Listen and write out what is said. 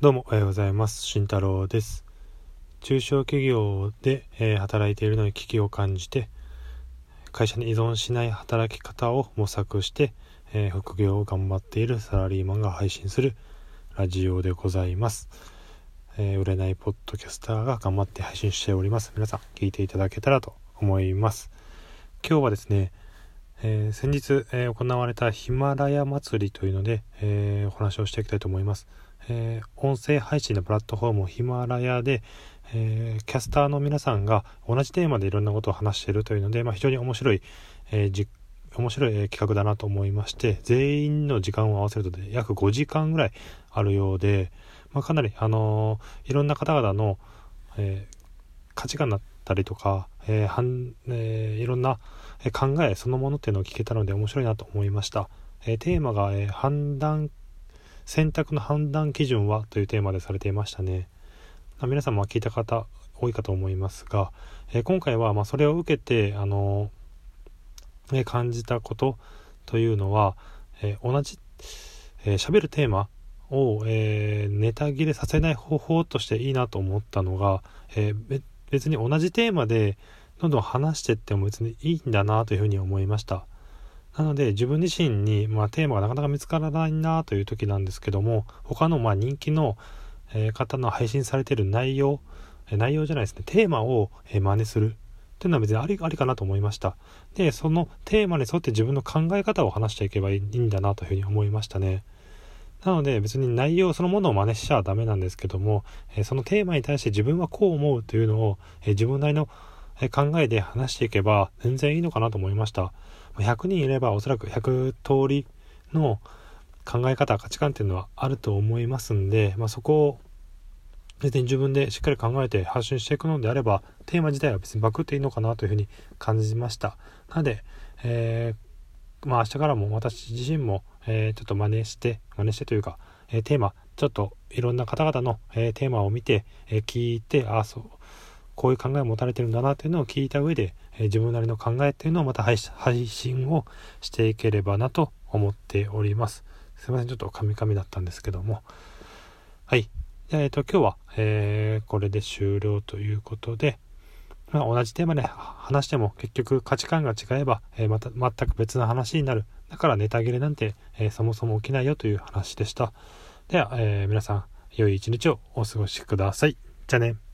どうもおはようございます。慎太郎です。中小企業で、えー、働いているのに危機を感じて、会社に依存しない働き方を模索して、えー、副業を頑張っているサラリーマンが配信するラジオでございます。えー、売れないポッドキャスターが頑張って配信しております。皆さん聞いていただけたらと思います。今日はですね、えー、先日、えー、行われたヒマラヤ祭りというので、えー、お話をしていきたいと思います。え音声配信のプラットフォームヒマラヤで、えキャスターの皆さんが同じテーマでいろんなことを話しているというので、まあ、非常に面白い、え面白い企画だなと思いまして全員の時間を合わせるとで約5時間ぐらいあるようで、まあ、かなり、あのいろんな方々の、え価値観だったりとか、えーはんえー、いろんな考えそのものっていうのを聞けたので面白いなと思いました。えー、テーマが、え判断選択の判断基準はというテーマでされていましたね。皆さんも聞いた方多いかと思いますが、え今回はまそれを受けて、あのえ感じたことというのは、え同じえー、るテーマを、えー、ネタ切れさせない方法としていいなと思ったのが、えー、別に同じテーマでどんどん話してっても別にいいんだなというふうに思いました。なので自分自身に、まあ、テーマがなかなか見つからないなという時なんですけども他のまあ人気の、方の配信されている内容、内容じゃないですね。テーマを、え真似する。っていうのは別にありありかなと思いました。でそのテーマに沿って自分の考え方を話していけばいいんだなというふうに思いましたね。なので別に内容そのものを真似しちゃダメなんですけども、えそのテーマに対して自分はこう思うというのを、え自分なりの考えで話していけば全然いいのかなと思いました。100人いればおそらく100通りの考え方価値観っていうのはあると思いますんで、まあ、そこを別に自分でしっかり考えて発信していくのであればテーマ自体は別にバクっていいのかなというふうに感じました。なので、えー、まあ明日からも私自身も、え、ちょっと真似して真似してというか、え、テーマちょっといろんな方々の、えテーマを見て、え聞いてああそうこういう考えを持たれてるんだなっていうのを聞いた上で、え、自分なりの考えっていうのをまた配信をしていければなと思っております。すいません、ちょっとカミカミだったんですけども。はい。えっ、ー、と、今日は、えー、これで終了ということで、まあ、同じテーマで話しても結局価値観が違えば、えー、また全く別の話になる。だからネタ切れなんて、えそもそも起きないよという話でした。では、え皆さん、良い一日をお過ごしください。じゃあね。